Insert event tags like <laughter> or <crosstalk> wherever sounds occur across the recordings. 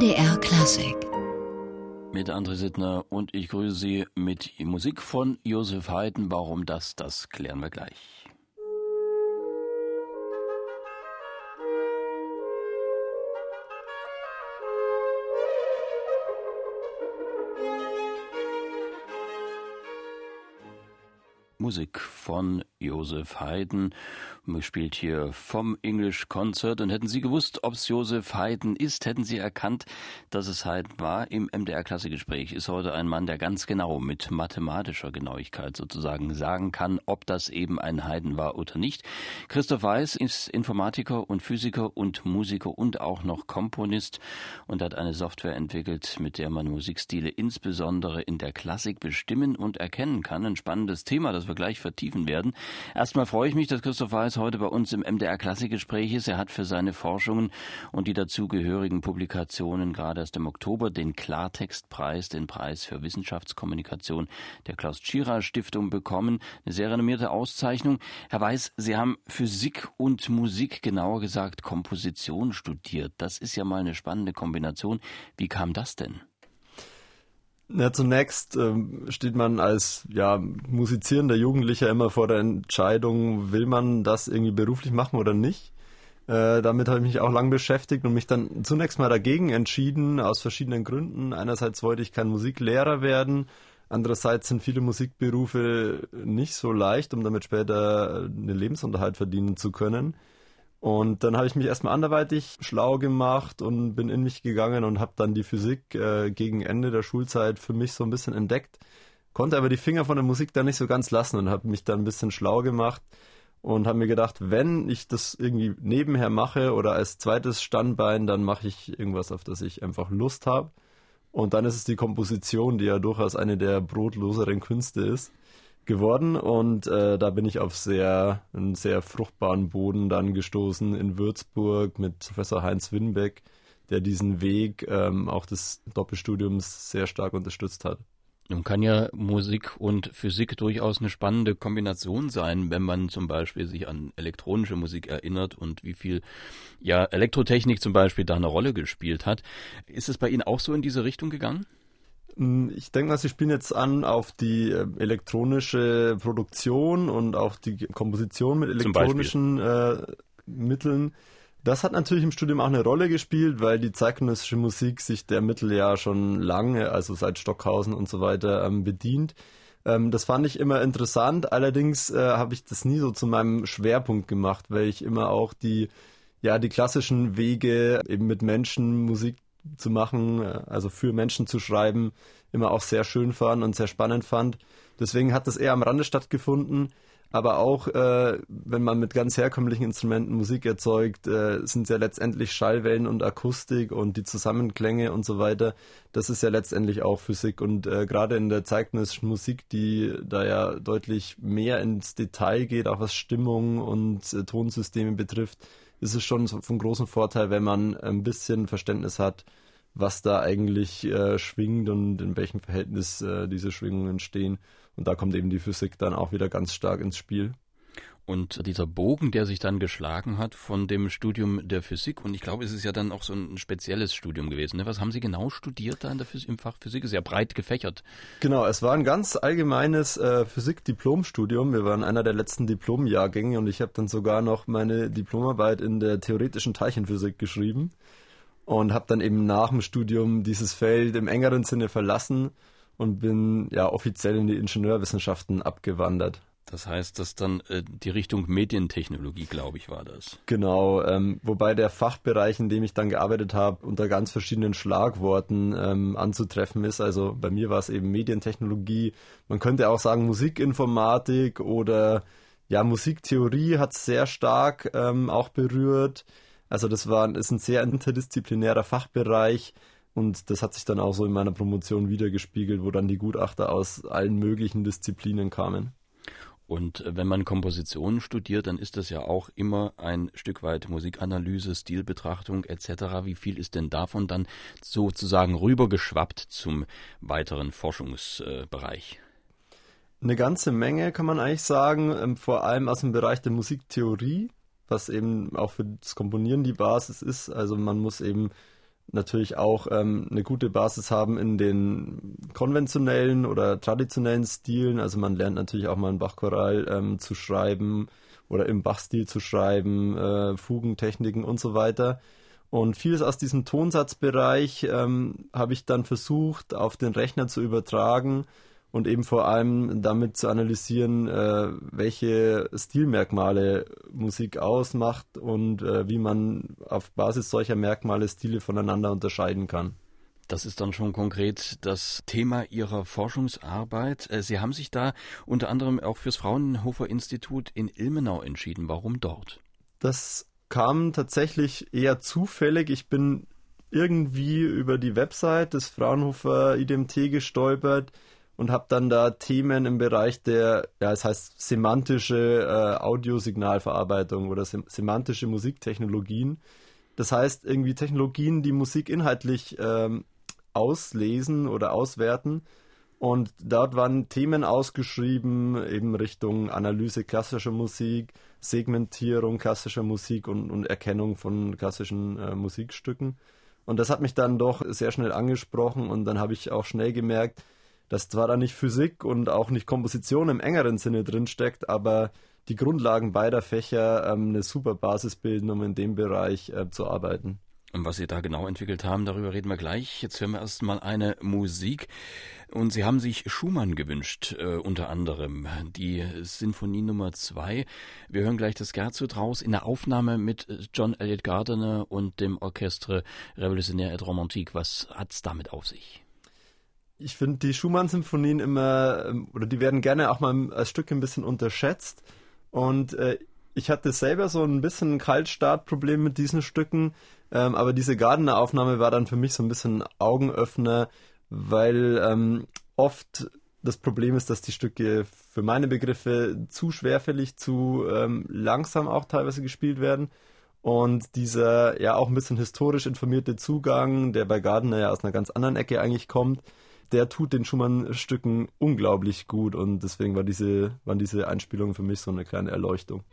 MDR Klassik. Mit André Sittner und ich grüße Sie mit Musik von Josef Haydn. Warum das, das klären wir gleich. Musik von Josef Haydn. Man spielt hier vom English Concert. Und hätten Sie gewusst, ob es Josef Haydn ist, hätten Sie erkannt, dass es Haydn war. Im MDR-Klassegespräch ist heute ein Mann, der ganz genau mit mathematischer Genauigkeit sozusagen sagen kann, ob das eben ein Haydn war oder nicht. Christoph Weiß ist Informatiker und Physiker und Musiker und auch noch Komponist und hat eine Software entwickelt, mit der man Musikstile insbesondere in der Klassik bestimmen und erkennen kann. Ein spannendes Thema, das wir gleich vertiefen werden. Erstmal freue ich mich, dass Christoph Weiß heute bei uns im MDR Klassikgespräch ist. Er hat für seine Forschungen und die dazugehörigen Publikationen gerade erst im Oktober den Klartextpreis, den Preis für Wissenschaftskommunikation der Klaus Tschira Stiftung bekommen. Eine sehr renommierte Auszeichnung. Herr Weiß, Sie haben Physik und Musik, genauer gesagt Komposition studiert. Das ist ja mal eine spannende Kombination. Wie kam das denn? Ja, zunächst ähm, steht man als ja, musizierender Jugendlicher immer vor der Entscheidung, will man das irgendwie beruflich machen oder nicht. Äh, damit habe ich mich auch lang beschäftigt und mich dann zunächst mal dagegen entschieden, aus verschiedenen Gründen. Einerseits wollte ich kein Musiklehrer werden, andererseits sind viele Musikberufe nicht so leicht, um damit später einen Lebensunterhalt verdienen zu können. Und dann habe ich mich erstmal anderweitig schlau gemacht und bin in mich gegangen und habe dann die Physik äh, gegen Ende der Schulzeit für mich so ein bisschen entdeckt, konnte aber die Finger von der Musik da nicht so ganz lassen und habe mich dann ein bisschen schlau gemacht und habe mir gedacht, wenn ich das irgendwie nebenher mache oder als zweites Standbein, dann mache ich irgendwas, auf das ich einfach Lust habe. Und dann ist es die Komposition, die ja durchaus eine der brotloseren Künste ist geworden und äh, da bin ich auf sehr einen sehr fruchtbaren Boden dann gestoßen in Würzburg mit Professor Heinz Winbeck, der diesen Weg ähm, auch des Doppelstudiums sehr stark unterstützt hat. Nun kann ja Musik und Physik durchaus eine spannende Kombination sein, wenn man zum Beispiel sich an elektronische Musik erinnert und wie viel ja Elektrotechnik zum Beispiel da eine Rolle gespielt hat. Ist es bei Ihnen auch so in diese Richtung gegangen? Hm, ich denke mal, Sie spielen jetzt an auf die äh, elektronische Produktion und auch die Komposition mit elektronischen äh, Mitteln. Das hat natürlich im Studium auch eine Rolle gespielt, weil die zeitgenössische Musik sich der Mittel ja schon lange, also seit Stockhausen und so weiter, ähm, bedient. Ähm, das fand ich immer interessant. Allerdings äh, habe ich das nie so zu meinem Schwerpunkt gemacht, weil ich immer auch die ja die klassischen Wege eben mit Menschen Musik zu machen, äh, also für Menschen zu schreiben, immer auch sehr schön fand und sehr spannend fand. Deswegen hat das eher am Rande stattgefunden. Aber auch, äh, wenn man mit ganz herkömmlichen Instrumenten Musik erzeugt, äh, sind ja letztendlich Schallwellen und Akustik und die Zusammenklänge und so weiter. Das ist ja letztendlich auch Physik. Und äh, gerade in der zeitgenössischen Musik, die da ja deutlich mehr ins Detail geht, auch was Stimmung und äh, Tonsysteme betrifft, ist es schon von großem Vorteil, wenn man ein bisschen Verständnis hat, was da eigentlich äh, schwingt und in welchem Verhältnis äh, diese Schwingungen stehen. Und da kommt eben die Physik dann auch wieder ganz stark ins Spiel. Und dieser Bogen, der sich dann geschlagen hat von dem Studium der Physik, und ich glaube, es ist ja dann auch so ein spezielles Studium gewesen. Ne? Was haben Sie genau studiert da in der Physik, im Fach Physik? Ist ja breit gefächert. Genau, es war ein ganz allgemeines äh, Physik-Diplomstudium. Wir waren einer der letzten Diplomjahrgänge und ich habe dann sogar noch meine Diplomarbeit in der theoretischen Teilchenphysik geschrieben und habe dann eben nach dem Studium dieses Feld im engeren Sinne verlassen und bin ja offiziell in die Ingenieurwissenschaften abgewandert. Das heißt, dass dann äh, die Richtung Medientechnologie, glaube ich, war das. Genau, ähm, wobei der Fachbereich, in dem ich dann gearbeitet habe, unter ganz verschiedenen Schlagworten ähm, anzutreffen ist. Also bei mir war es eben Medientechnologie. Man könnte auch sagen Musikinformatik oder ja Musiktheorie hat es sehr stark ähm, auch berührt. Also das war ist ein sehr <laughs> interdisziplinärer Fachbereich. Und das hat sich dann auch so in meiner Promotion wiedergespiegelt, wo dann die Gutachter aus allen möglichen Disziplinen kamen. Und wenn man Kompositionen studiert, dann ist das ja auch immer ein Stück weit Musikanalyse, Stilbetrachtung etc. Wie viel ist denn davon dann sozusagen rübergeschwappt zum weiteren Forschungsbereich? Eine ganze Menge kann man eigentlich sagen, ähm, vor allem aus dem Bereich der Musiktheorie, was eben auch für das Komponieren die Basis ist. Also man muss eben natürlich auch ähm, eine gute Basis haben in den konventionellen oder traditionellen Stilen. Also man lernt natürlich auch mal ein Bachchoral ähm, zu schreiben oder im Bachstil zu schreiben, äh, Fugentechniken und so weiter. Und vieles aus diesem Tonsatzbereich ähm, habe ich dann versucht, auf den Rechner zu übertragen und eben vor allem damit zu analysieren, äh, welche Stilmerkmale Musik ausmacht und äh, wie man auf Basis solcher Merkmale Stile voneinander unterscheiden kann. Das ist dann schon konkret das Thema Ihrer Forschungsarbeit. Äh, Sie haben sich da unter anderem auch fürs Fraunhofer Institut in Ilmenau entschieden. Warum dort? Das kam tatsächlich eher zufällig. Ich bin irgendwie über die Website des Fraunhofer IDMT gestolpert und habe dann da Themen im Bereich der, ja, es heißt semantische äh, Audiosignalverarbeitung oder sem semantische Musiktechnologien. Das heißt irgendwie Technologien, die Musik inhaltlich ähm, auslesen oder auswerten. Und dort waren Themen ausgeschrieben, eben Richtung Analyse klassischer Musik, Segmentierung klassischer Musik und, und Erkennung von klassischen äh, Musikstücken. Und das hat mich dann doch sehr schnell angesprochen und dann habe ich auch schnell gemerkt, dass zwar da nicht Physik und auch nicht Komposition im engeren Sinne drin steckt, aber die Grundlagen beider Fächer ähm, eine super Basis bilden, um in dem Bereich äh, zu arbeiten. Und was Sie da genau entwickelt haben, darüber reden wir gleich. Jetzt hören wir erstmal eine Musik. Und Sie haben sich Schumann gewünscht, äh, unter anderem. Die Sinfonie Nummer zwei. Wir hören gleich das Scherzo raus in der Aufnahme mit John Elliott Gardiner und dem Orchestre Revolutionnaire et Romantique. Was hat's damit auf sich? Ich finde die Schumann-Symphonien immer, ähm, oder die werden gerne auch mal als Stück ein bisschen unterschätzt. Und äh, ich hatte selber so ein bisschen ein Kaltstartproblem mit diesen Stücken, ähm, aber diese Gardner-Aufnahme war dann für mich so ein bisschen Augenöffner, weil ähm, oft das Problem ist, dass die Stücke für meine Begriffe zu schwerfällig, zu ähm, langsam auch teilweise gespielt werden. Und dieser ja auch ein bisschen historisch informierte Zugang, der bei Gardner ja aus einer ganz anderen Ecke eigentlich kommt, der tut den Schumann-Stücken unglaublich gut und deswegen war diese, waren diese Einspielungen für mich so eine kleine Erleuchtung.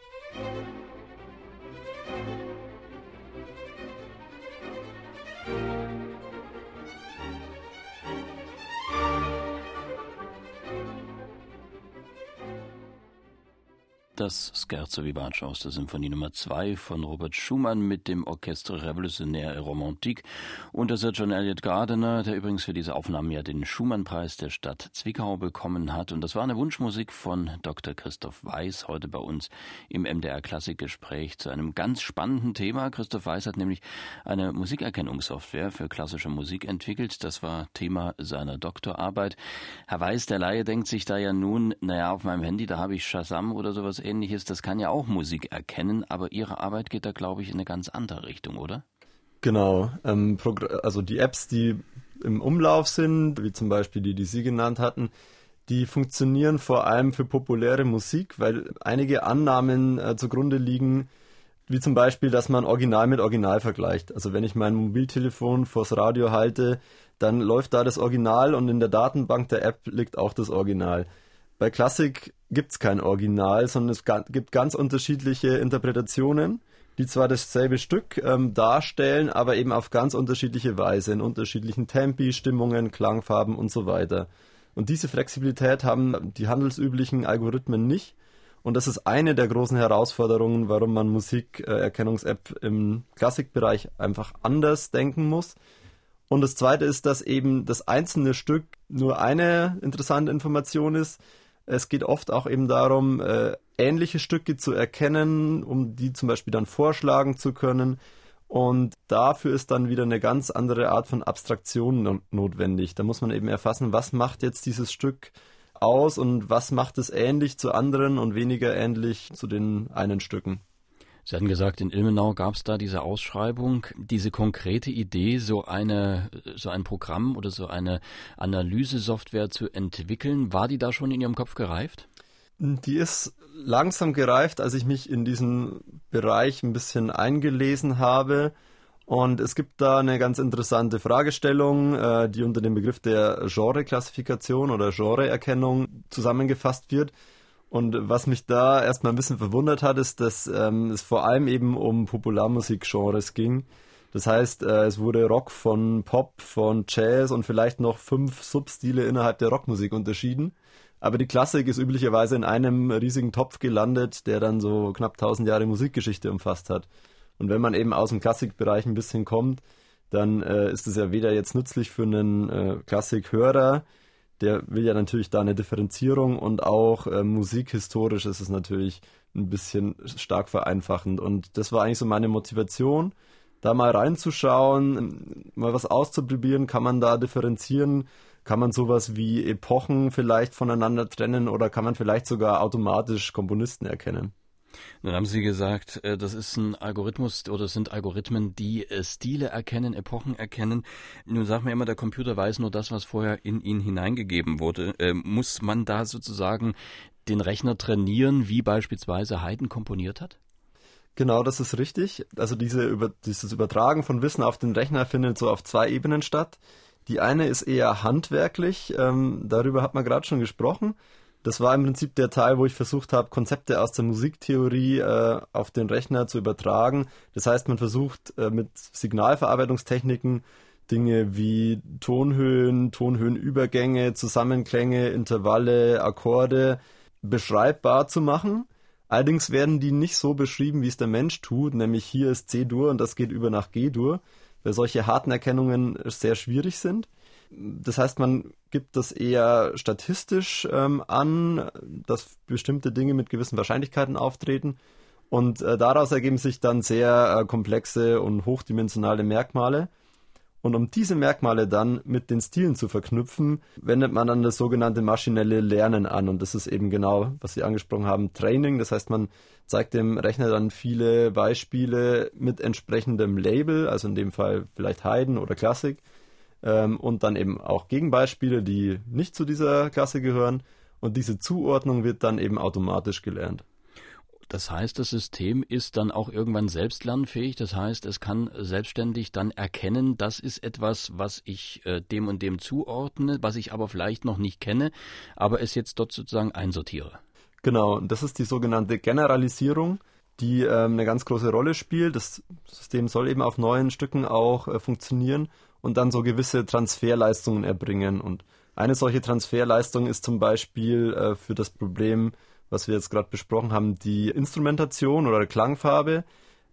Das Scherzo Vivace aus der Symphonie Nummer 2 von Robert Schumann mit dem Orchestre Revolutionnaire et Romantique unter Sir John Elliott Gardiner, der übrigens für diese Aufnahmen ja den Schumann-Preis der Stadt Zwickau bekommen hat. Und das war eine Wunschmusik von Dr. Christoph Weiß, heute bei uns im MDR Klassikgespräch zu einem ganz spannenden Thema. Christoph Weiß hat nämlich eine Musikerkennungssoftware für klassische Musik entwickelt. Das war Thema seiner Doktorarbeit. Herr Weiß, der Laie denkt sich da ja nun, naja, auf meinem Handy, da habe ich Shazam oder sowas ähnliches, das kann ja auch Musik erkennen, aber Ihre Arbeit geht da, glaube ich, in eine ganz andere Richtung, oder? Genau. Ähm, also die Apps, die im Umlauf sind, wie zum Beispiel die, die Sie genannt hatten, die funktionieren vor allem für populäre Musik, weil einige Annahmen äh, zugrunde liegen, wie zum Beispiel, dass man Original mit Original vergleicht. Also wenn ich mein Mobiltelefon vors Radio halte, dann läuft da das Original und in der Datenbank der App liegt auch das Original. Bei Klassik gibt es kein Original, sondern es gibt ganz unterschiedliche Interpretationen, die zwar dasselbe Stück ähm, darstellen, aber eben auf ganz unterschiedliche Weise, in unterschiedlichen Tempi, Stimmungen, Klangfarben und so weiter. Und diese Flexibilität haben die handelsüblichen Algorithmen nicht. Und das ist eine der großen Herausforderungen, warum man Musikerkennungs-App im Klassikbereich einfach anders denken muss. Und das zweite ist, dass eben das einzelne Stück nur eine interessante Information ist, es geht oft auch eben darum, äh, ähnliche Stücke zu erkennen, um die zum Beispiel dann vorschlagen zu können. Und dafür ist dann wieder eine ganz andere Art von Abstraktion notwendig. Da muss man eben erfassen, was macht jetzt dieses Stück aus und was macht es ähnlich zu anderen und weniger ähnlich zu den einen Stücken. Sie hatten gesagt, in Ilmenau gab es da diese Ausschreibung, diese konkrete Idee, so eine, so ein Programm oder so eine Analysesoftware zu entwickeln. War die da schon in Ihrem Kopf gereift? Die ist langsam gereift, als ich mich in diesen Bereich ein bisschen eingelesen habe. Und es gibt da eine ganz interessante Fragestellung, äh, die unter dem Begriff der Genreklassifikation oder Genreerkennung zusammengefasst wird. Und was mich da erstmal ein bisschen verwundert hat, ist, dass ähm, es vor allem eben um Popularmusikgenres ging. Das heißt, äh, es wurde Rock von Pop, von Jazz und vielleicht noch fünf Substile innerhalb der Rockmusik unterschieden. Aber die Klassik ist üblicherweise in einem riesigen Topf gelandet, der dann so knapp 1000 Jahre Musikgeschichte umfasst hat. Und wenn man eben aus dem Klassikbereich ein bisschen kommt, dann äh, ist es ja weder jetzt nützlich für einen äh, Klassikhörer, der will ja natürlich da eine Differenzierung und auch äh, musikhistorisch ist es natürlich ein bisschen stark vereinfachend. Und das war eigentlich so meine Motivation, da mal reinzuschauen, mal was auszuprobieren, kann man da differenzieren, kann man sowas wie Epochen vielleicht voneinander trennen oder kann man vielleicht sogar automatisch Komponisten erkennen? Nun haben Sie gesagt, äh, das ist ein Algorithmus oder sind Algorithmen, die äh, Stile erkennen, Epochen erkennen. Nun sagt man immer, der Computer weiß nur das, was vorher in ihn hineingegeben wurde. Äh, muss man da sozusagen den Rechner trainieren, wie beispielsweise Haydn komponiert hat? Genau, das ist richtig. Also diese dieses Übertragen von Wissen auf den Rechner findet so auf zwei Ebenen statt. Die eine ist eher handwerklich, ähm, darüber hat man gerade schon gesprochen. Das war im Prinzip der Teil, wo ich versucht habe, Konzepte aus der Musiktheorie äh, auf den Rechner zu übertragen. Das heißt, man versucht äh, mit Signalverarbeitungstechniken Dinge wie Tonhöhen, Tonhöhenübergänge, Zusammenklänge, Intervalle, Akkorde beschreibbar zu machen. Allerdings werden die nicht so beschrieben, wie es der Mensch tut, nämlich hier ist C-Dur und das geht über nach G-Dur, weil solche harten Erkennungen sehr schwierig sind. Das heißt, man gibt das eher statistisch ähm, an, dass bestimmte Dinge mit gewissen Wahrscheinlichkeiten auftreten. Und äh, daraus ergeben sich dann sehr äh, komplexe und hochdimensionale Merkmale. Und um diese Merkmale dann mit den Stilen zu verknüpfen, wendet man dann das sogenannte maschinelle Lernen an. Und das ist eben genau, was Sie angesprochen haben, Training. Das heißt, man zeigt dem Rechner dann viele Beispiele mit entsprechendem Label, also in dem Fall vielleicht Haydn oder Klassik ähm, und dann eben auch Gegenbeispiele, die nicht zu dieser Klasse gehören. Und diese Zuordnung wird dann eben automatisch gelernt. Das heißt, das System ist dann auch irgendwann selbstlernfähig. Das heißt, es kann selbstständig dann erkennen, das ist etwas, was ich äh, dem und dem zuordne, was ich aber vielleicht noch nicht kenne, aber es jetzt dort sozusagen einsortiere. Genau, das ist die sogenannte Generalisierung, die ähm, eine ganz große Rolle spielt. Das System soll eben auf neuen Stücken auch äh, funktionieren und dann so gewisse Transferleistungen erbringen. Und eine solche Transferleistung ist zum Beispiel äh, für das Problem, was wir jetzt gerade besprochen haben, die Instrumentation oder Klangfarbe.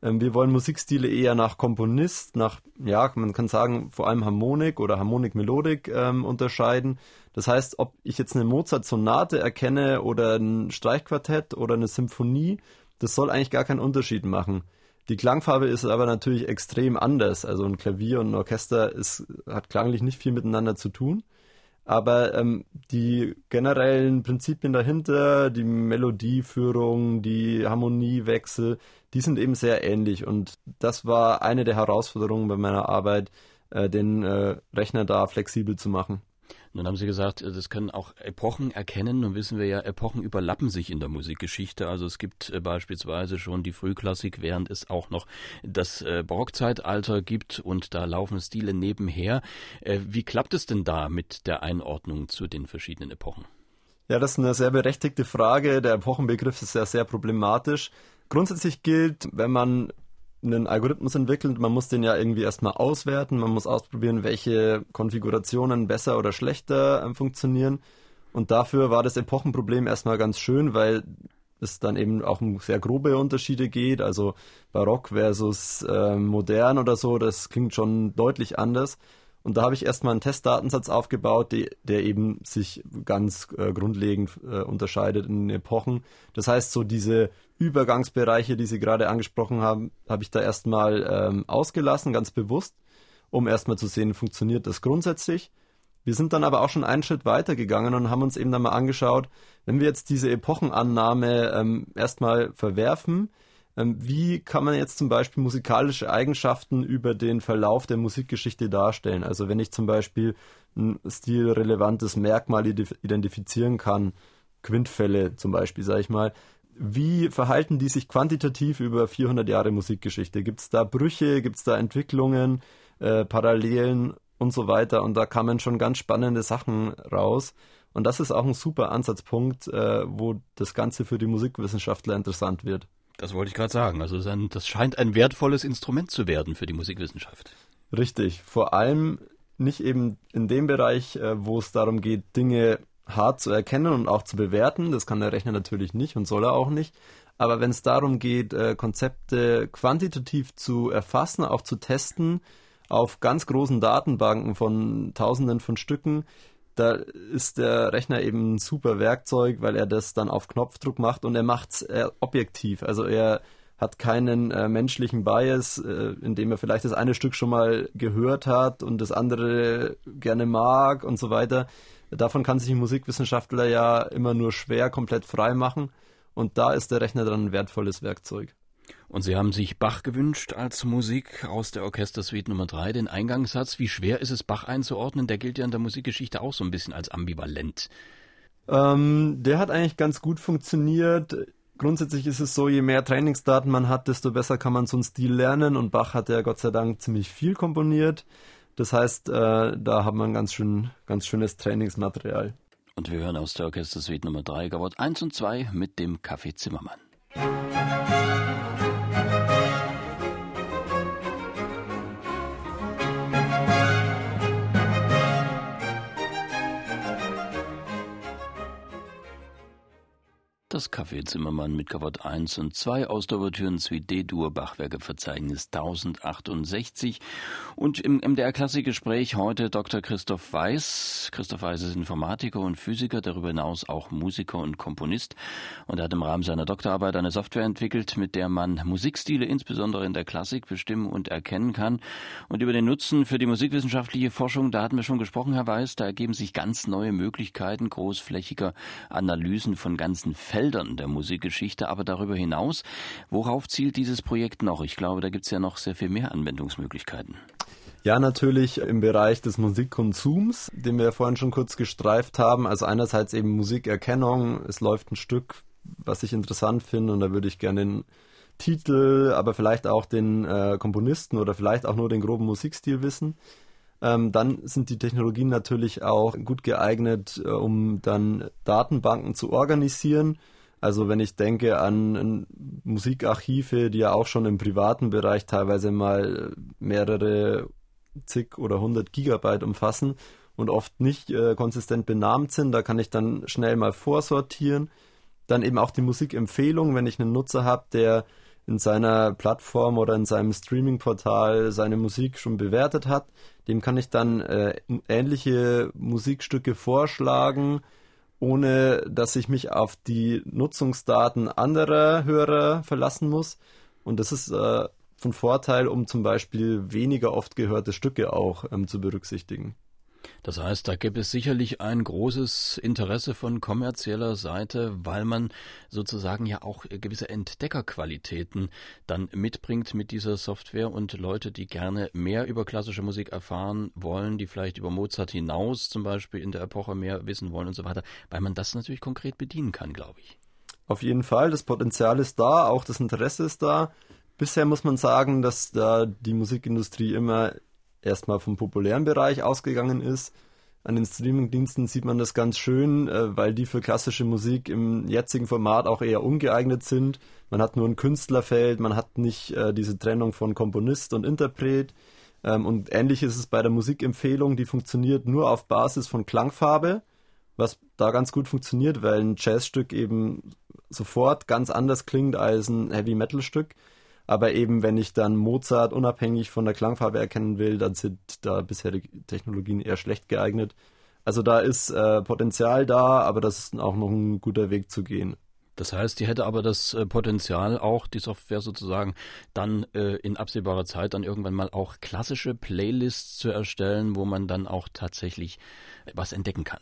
Ähm, wir wollen Musikstile eher nach Komponist, nach, ja, man kann sagen, vor allem Harmonik oder Harmonik-Melodik ähm, unterscheiden. Das heißt, ob ich jetzt eine Mozart-Sonate erkenne oder ein Streichquartett oder eine Symphonie, das soll eigentlich gar keinen Unterschied machen. Die Klangfarbe ist aber natürlich extrem anders. Also ein Klavier und ein Orchester ist, hat klanglich nicht viel miteinander zu tun. Aber ähm, die generellen Prinzipien dahinter, die Melodieführung, die Harmoniewechsel, die sind eben sehr ähnlich. Und das war eine der Herausforderungen bei meiner Arbeit, äh, den äh, Rechner da flexibel zu machen. Nun haben Sie gesagt, äh, das können auch Epochen erkennen. Nun wissen wir ja, Epochen überlappen sich in der Musikgeschichte. Also es gibt äh, beispielsweise schon die Frühklassik, während es auch noch das äh, Barockzeitalter gibt und da laufen Stile nebenher. Wie klappt es denn da mit der Einordnung zu den verschiedenen Epochen? Ja, das ist eine sehr berechtigte Frage. Der Epochenbegriff ist ja sehr problematisch. Grundsätzlich gilt, wenn man einen Algorithmus entwickelt, man muss den ja irgendwie erstmal auswerten, man muss ausprobieren, welche Konfigurationen besser oder schlechter äh, funktionieren. Und dafür war das Epochenproblem erstmal ganz schön, weil es dann eben auch um sehr grobe Unterschiede geht, also Barock versus äh, modern oder so, das klingt schon deutlich anders. Und da habe ich erstmal einen Testdatensatz aufgebaut, die, der eben sich ganz äh, grundlegend äh, unterscheidet in Epochen. Das heißt, so diese Übergangsbereiche, die Sie gerade angesprochen haben, habe ich da erstmal ähm, ausgelassen, ganz bewusst, um erstmal zu sehen, funktioniert das grundsätzlich. Wir sind dann aber auch schon einen Schritt weiter gegangen und haben uns eben dann mal angeschaut, wenn wir jetzt diese Epochenannahme ähm, erstmal verwerfen, ähm, wie kann man jetzt zum Beispiel musikalische Eigenschaften über den Verlauf der Musikgeschichte darstellen? Also wenn ich zum Beispiel ein stilrelevantes Merkmal identifizieren kann, Quintfälle zum Beispiel, sage ich mal, wie verhalten die sich quantitativ über 400 Jahre Musikgeschichte? Gibt es da Brüche, gibt es da Entwicklungen, äh, Parallelen und so weiter? Und da kamen schon ganz spannende Sachen raus. Und das ist auch ein super Ansatzpunkt, äh, wo das Ganze für die Musikwissenschaftler interessant wird. Das wollte ich gerade sagen. Also das scheint ein wertvolles Instrument zu werden für die Musikwissenschaft. Richtig. Vor allem nicht eben in dem Bereich, äh, wo es darum geht, Dinge hart zu erkennen und auch zu bewerten. Das kann der Rechner natürlich nicht und soll er auch nicht. Aber wenn es darum geht, äh, Konzepte quantitativ zu erfassen, auch zu testen, auf ganz großen Datenbanken von Tausenden von Stücken, da ist der Rechner eben ein super Werkzeug, weil er das dann auf Knopfdruck macht und er macht es äh, objektiv. Also er hat keinen äh, menschlichen Bias, äh, indem er vielleicht das eine Stück schon mal gehört hat und das andere gerne mag und so weiter. Davon kann sich ein Musikwissenschaftler ja immer nur schwer komplett frei machen. Und da ist der Rechner dann ein wertvolles Werkzeug. Und Sie haben sich Bach gewünscht als Musik aus der Orchestersuite Nummer 3, den Eingangssatz. Wie schwer ist es, Bach einzuordnen? Der gilt ja in der Musikgeschichte auch so ein bisschen als ambivalent. Ähm, der hat eigentlich ganz gut funktioniert. Grundsätzlich ist es so, je mehr Trainingsdaten man hat, desto besser kann man so einen Stil lernen. Und Bach hat ja Gott sei Dank ziemlich viel komponiert. Das heißt, äh, da haben wir ein ganz, schön, ganz schönes Trainingsmaterial. Und wir hören aus der Orchestersuite Nummer 3, Gabot 1 und 2 mit dem Kaffee Zimmermann. Das Café Zimmermann mit Kavott 1 und 2 aus der Ouvertüren-Suite D-Dur Bachwerkeverzeichnis 1068. Und im MDR Klassikgespräch heute Dr. Christoph Weiß. Christoph Weiß ist Informatiker und Physiker, darüber hinaus auch Musiker und Komponist. Und er hat im Rahmen seiner Doktorarbeit eine Software entwickelt, mit der man Musikstile insbesondere in der Klassik bestimmen und erkennen kann. Und über den Nutzen für die musikwissenschaftliche Forschung, da hatten wir schon gesprochen, Herr Weiß, da ergeben sich ganz neue Möglichkeiten großflächiger Analysen von ganzen Feldern Feldern der Musikgeschichte, aber darüber hinaus, worauf zielt dieses Projekt noch? Ich glaube, da gibt es ja noch sehr viel mehr Anwendungsmöglichkeiten. Ja, natürlich im Bereich des Musikkonsums, den wir vorhin schon kurz gestreift haben. Also einerseits eben Musikerkennung. Es läuft ein Stück, was ich interessant finde und da würde ich gerne den Titel, aber vielleicht auch den äh, Komponisten oder vielleicht auch nur den groben Musikstil wissen. Ähm, dann sind die Technologien natürlich auch gut geeignet, äh, um dann Datenbanken zu organisieren also wenn ich denke an Musikarchive, die ja auch schon im privaten Bereich teilweise mal mehrere zig oder hundert Gigabyte umfassen und oft nicht äh, konsistent benannt sind, da kann ich dann schnell mal vorsortieren. Dann eben auch die Musikempfehlung, wenn ich einen Nutzer habe, der in seiner Plattform oder in seinem Streaming-Portal seine Musik schon bewertet hat, dem kann ich dann äh, ähnliche Musikstücke vorschlagen ohne dass ich mich auf die Nutzungsdaten anderer Hörer verlassen muss. Und das ist äh, von Vorteil, um zum Beispiel weniger oft gehörte Stücke auch ähm, zu berücksichtigen. Das heißt, da gibt es sicherlich ein großes Interesse von kommerzieller Seite, weil man sozusagen ja auch gewisse Entdeckerqualitäten dann mitbringt mit dieser Software und Leute, die gerne mehr über klassische Musik erfahren wollen, die vielleicht über Mozart hinaus zum Beispiel in der Epoche mehr wissen wollen und so weiter, weil man das natürlich konkret bedienen kann, glaube ich. Auf jeden Fall, das Potenzial ist da, auch das Interesse ist da. Bisher muss man sagen, dass da die Musikindustrie immer erstmal vom populären Bereich ausgegangen ist. An den Streamingdiensten sieht man das ganz schön, äh, weil die für klassische Musik im jetzigen Format auch eher ungeeignet sind. Man hat nur ein Künstlerfeld, man hat nicht äh, diese Trennung von Komponist und Interpret. Ähm, und ähnlich ist es bei der Musikempfehlung, die funktioniert nur auf Basis von Klangfarbe, was da ganz gut funktioniert, weil ein Jazzstück eben sofort ganz anders klingt als ein Heavy Metal Stück. Aber eben, wenn ich dann Mozart unabhängig von der Klangfarbe erkennen will, dann sind da bisherige Technologien eher schlecht geeignet. Also da ist äh, Potenzial da, aber das ist auch noch ein guter Weg zu gehen. Das heißt, die hätte aber das äh, Potenzial auch, die Software sozusagen, dann äh, in absehbarer Zeit dann irgendwann mal auch klassische Playlists zu erstellen, wo man dann auch tatsächlich was entdecken kann.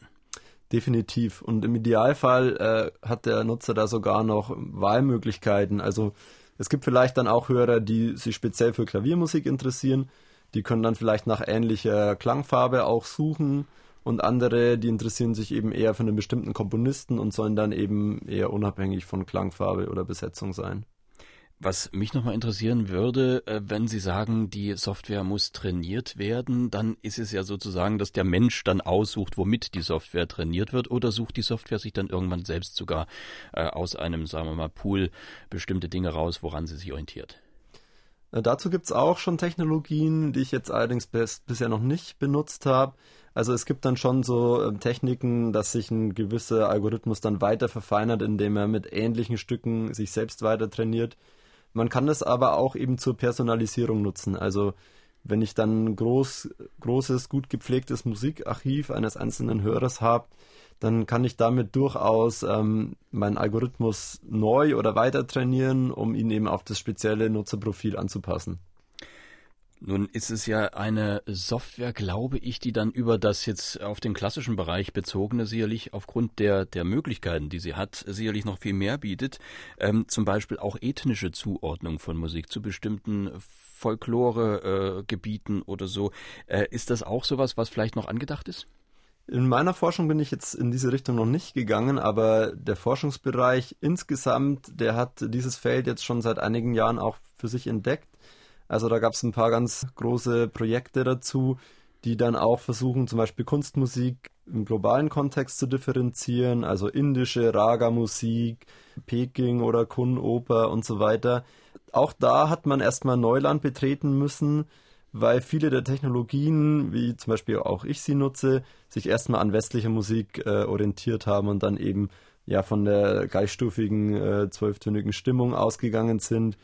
Definitiv. Und im Idealfall äh, hat der Nutzer da sogar noch Wahlmöglichkeiten. Also es gibt vielleicht dann auch Hörer, die sich speziell für Klaviermusik interessieren. Die können dann vielleicht nach ähnlicher Klangfarbe auch suchen. Und andere, die interessieren sich eben eher für einen bestimmten Komponisten und sollen dann eben eher unabhängig von Klangfarbe oder Besetzung sein. Was mich nochmal interessieren würde, äh, wenn Sie sagen, die Software muss trainiert werden, dann ist es ja sozusagen, dass der Mensch dann aussucht, womit die Software trainiert wird, oder sucht die Software sich dann irgendwann selbst sogar äh, aus einem, sagen wir mal, Pool bestimmte Dinge raus, woran sie sich orientiert? Dazu gibt es auch schon Technologien, die ich jetzt allerdings bis, bisher noch nicht benutzt habe. Also es gibt dann schon so äh, Techniken, dass sich ein gewisser Algorithmus dann weiter verfeinert, indem er mit ähnlichen Stücken sich selbst weiter trainiert. Man kann das aber auch eben zur Personalisierung nutzen. Also wenn ich dann ein groß, großes, gut gepflegtes Musikarchiv eines einzelnen Hörers habe, dann kann ich damit durchaus ähm, meinen Algorithmus neu oder weiter trainieren, um ihn eben auf das spezielle Nutzerprofil anzupassen. Nun ist es ja eine Software, glaube ich, die dann über das jetzt auf den klassischen Bereich bezogene sicherlich aufgrund der, der Möglichkeiten, die sie hat, sicherlich noch viel mehr bietet. Ähm, zum Beispiel auch ethnische Zuordnung von Musik zu bestimmten Folklore-Gebieten äh, oder so. Äh, ist das auch sowas, was vielleicht noch angedacht ist? In meiner Forschung bin ich jetzt in diese Richtung noch nicht gegangen, aber der Forschungsbereich insgesamt, der hat dieses Feld jetzt schon seit einigen Jahren auch für sich entdeckt also da gab es ein paar ganz große Projekte dazu, die dann auch versuchen, zum Beispiel Kunstmusik im globalen Kontext zu differenzieren, also indische Raga-Musik, Peking oder Kun-Oper und so weiter. Auch da hat man erstmal Neuland betreten müssen, weil viele der Technologien, wie zum Beispiel auch ich sie nutze, sich erstmal an westlicher Musik äh, orientiert haben und dann eben ja von der gleichstufigen äh, zwölftönigen Stimmung ausgegangen sind,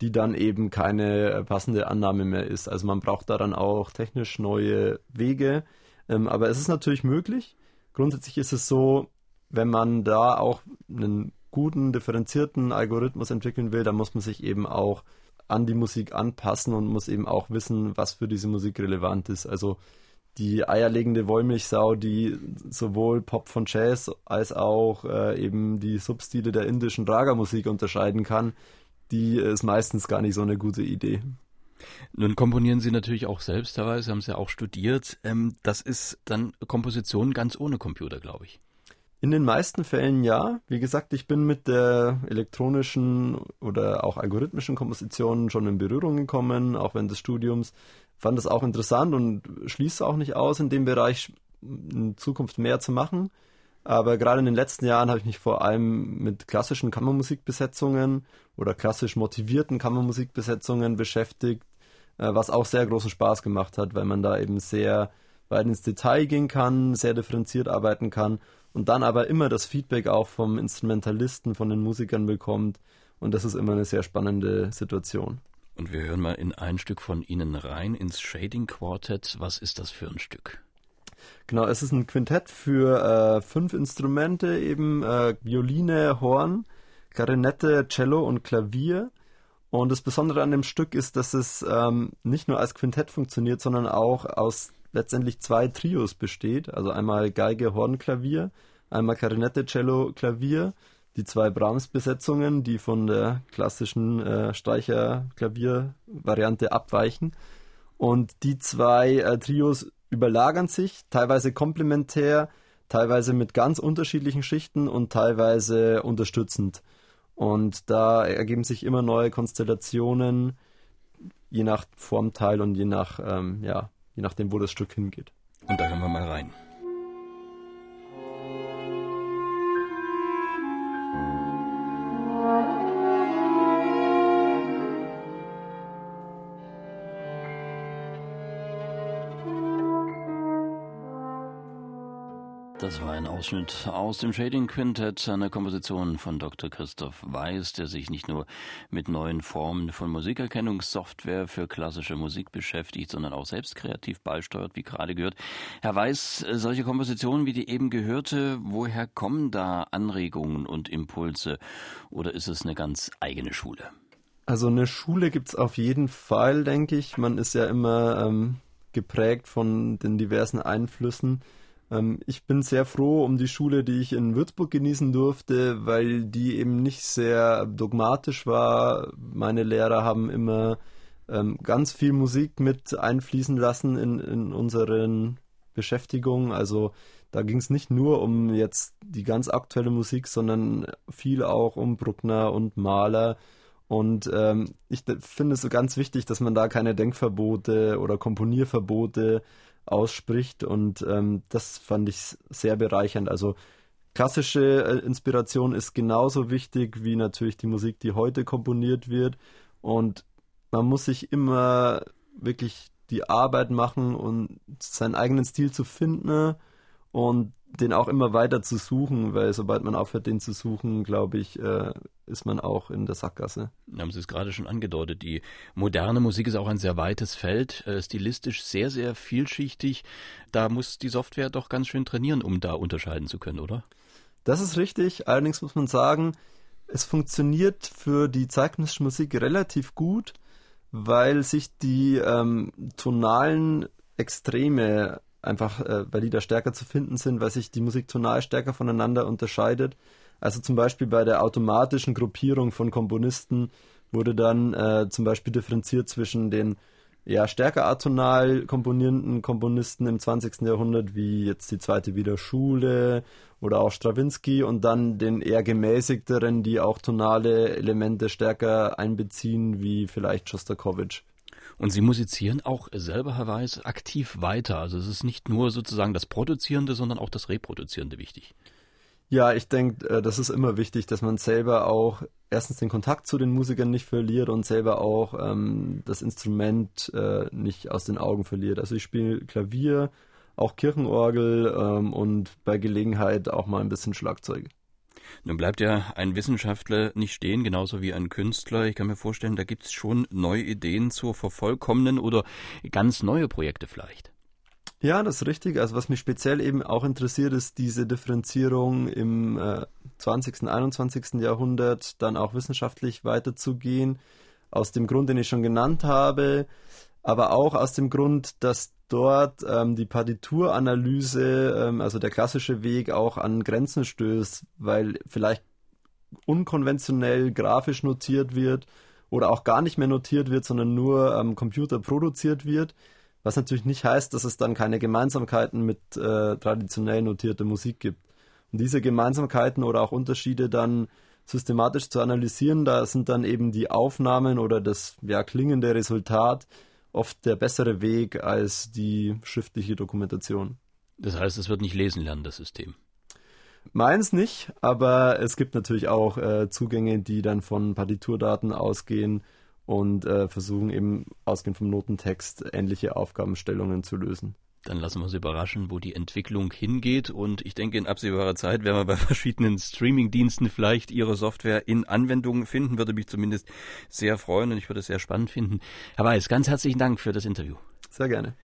die dann eben keine äh, passende Annahme mehr ist. Also man braucht da dann auch technisch neue Wege. Ähm, aber es ist natürlich möglich. Grundsätzlich ist es so, wenn man da auch einen guten, differenzierten Algorithmus entwickeln will, dann muss man sich eben auch an die Musik anpassen und muss eben auch wissen, was für diese Musik relevant ist. Also die eierlegende Wollmilchsau, die sowohl Pop von Jazz als auch äh, eben die Substile der indischen Raga-Musik unterscheiden kann, die ist meistens gar nicht so eine gute Idee. Nun komponieren Sie natürlich auch selbst dabei, Sie haben es ja auch studiert. Ähm, das ist dann Komposition ganz ohne Computer, glaube ich. In den meisten Fällen ja. Wie gesagt, ich bin mit der elektronischen oder auch algorithmischen Komposition schon in Berührung gekommen, auch während des Studiums. Fand das auch interessant und schließe auch nicht aus, in dem Bereich in Zukunft mehr zu machen. Aber gerade in den letzten Jahren habe ich mich vor allem mit klassischen Kammermusikbesetzungen oder klassisch motivierten Kammermusikbesetzungen beschäftigt, äh, was auch sehr großen Spaß gemacht hat, weil man da eben sehr weit ins Detail gehen kann, sehr differenziert arbeiten kann und dann aber immer das Feedback auch vom Instrumentalisten, von den Musikern bekommt. Und das ist immer eine sehr spannende Situation. Und wir hören mal in ein Stück von Ihnen rein, ins Shading Quartet. Was ist das für ein Stück? Genau, es ist ein Quintett für äh, fünf Instrumente, eben äh, Violine, Horn, Klarinette, Cello und Klavier. Und das Besondere an dem Stück ist, dass es ähm, nicht nur als Quintett funktioniert, sondern auch aus letztendlich zwei Trios besteht. Also einmal Geige, Horn, Klavier, einmal Klarinette, Cello, Klavier. Die zwei Brahms-Besetzungen, die von der klassischen äh, Streicher-Klavier-Variante abweichen. Und die zwei äh, Trios überlagern sich, teilweise komplementär, teilweise mit ganz unterschiedlichen Schichten und teilweise unterstützend. Und da ergeben sich immer neue Konstellationen, je nach Formteil und je nach, ähm, ja, je nachdem, wo das Stück hingeht. Und da hören wir mal rein. Das war ein Ausschnitt aus dem Shading Quintet, eine Komposition von Dr. Christoph Weiß, der sich nicht nur mit neuen Formen von Musikerkennungssoftware für klassische Musik beschäftigt, sondern auch selbst kreativ beisteuert, wie gerade gehört. Herr Weiß, solche Kompositionen wie die eben gehörte, woher kommen da Anregungen und Impulse? Oder ist es eine ganz eigene Schule? Also eine Schule gibt es auf jeden Fall, denke ich. Man ist ja immer ähm, geprägt von den diversen Einflüssen. Ähm, ich bin sehr froh um die Schule, die ich in Würzburg genießen durfte, weil die eben nicht sehr dogmatisch war. Meine Lehrer haben immer ähm, ganz viel Musik mit einfließen lassen in, in unseren Beschäftigungen. Also da ging es nicht nur um jetzt die ganz aktuelle Musik, sondern viel auch um Bruckner und Mahler. Und ähm, ich finde es ganz wichtig, dass man da keine Denkverbote oder Komponierverbote ausspricht. Und ähm, das fand ich sehr bereichernd. Also klassische äh, Inspiration ist genauso wichtig wie natürlich die Musik, die heute komponiert wird. Und man muss sich immer wirklich die Arbeit machen und seinen eigenen Stil zu finden und den auch immer weiter zu suchen, weil sobald man aufhört, den zu suchen, glaube ich, äh, ist man auch in der Sackgasse. Haben Sie es gerade schon angedeutet. Die moderne Musik ist auch ein sehr weites Feld, äh, stilistisch sehr, sehr vielschichtig. Da muss die Software doch ganz schön trainieren, um da unterscheiden zu können, oder? Das ist richtig. Allerdings muss man sagen, es funktioniert für die zeitgenössische Musik relativ gut, weil sich die ähm, tonalen Extreme einfach, äh, weil die da stärker zu finden sind, weil sich die Musik tonal stärker voneinander unterscheidet. Also zum Beispiel bei der automatischen Gruppierung von Komponisten wurde dann äh, zum Beispiel differenziert zwischen den ja, stärker atonal komponierenden Komponisten im 20. Jahrhundert, wie jetzt die zweite Wiener Schule oder auch Stravinsky und dann den eher gemäßigteren, die auch tonale Elemente stärker einbeziehen, wie vielleicht Schostakowitsch. Und Sie musizieren auch selber, Herr Weiß, aktiv weiter. Also es ist nicht nur sozusagen das Produzierende, sondern auch das Reproduzierende wichtig. Ja, ich denke, äh, das ist immer wichtig, dass man selber auch erstens den Kontakt zu den Musikern nicht verliert und selber auch ähm, das Instrument äh, nicht aus den Augen verliert. Also ich spiele Klavier, auch Kirchenorgel ähm, und bei Gelegenheit auch mal ein bisschen Schlagzeug. Nun bleibt ja ein Wissenschaftler nicht stehen, genauso wie ein Künstler. Ich kann mir vorstellen, da gibt es schon neue Ideen zur vervollkommnen oder ganz neue Projekte vielleicht. Ja, das ist richtig. Also was mich speziell eben auch interessiert, ist diese Differenzierung im äh, 20., 21. Jahrhundert dann auch wissenschaftlich weiterzugehen. Aus dem Grund, den ich schon genannt habe, aber auch aus dem Grund, dass dort ähm, die Partituranalyse, ähm, also der klassische Weg, auch an Grenzen stößt, weil vielleicht unkonventionell grafisch notiert wird oder auch gar nicht mehr notiert wird, sondern nur am Computer produziert wird. Was natürlich nicht heißt, dass es dann keine Gemeinsamkeiten mit äh, traditionell notierter Musik gibt. Und diese Gemeinsamkeiten oder auch Unterschiede dann systematisch zu analysieren, da sind dann eben die Aufnahmen oder das ja, klingende Resultat oft der bessere Weg als die schriftliche Dokumentation. Das heißt, es wird nicht lesen lernen, das System. Meins nicht, aber es gibt natürlich auch äh, Zugänge, die dann von Partiturdaten ausgehen und äh, versuchen eben ausgehend vom Notentext ähnliche Aufgabenstellungen zu lösen. Dann lassen wir uns überraschen, wo die Entwicklung hingeht. Und ich denke, in absehbarer Zeit werden wir bei <laughs> verschiedenen Streaming-Diensten vielleicht Ihre Software in Anwendung finden. Würde mich zumindest sehr freuen und ich würde es sehr spannend finden. Herr Weiß, ganz herzlichen Dank für das Interview. Sehr gerne.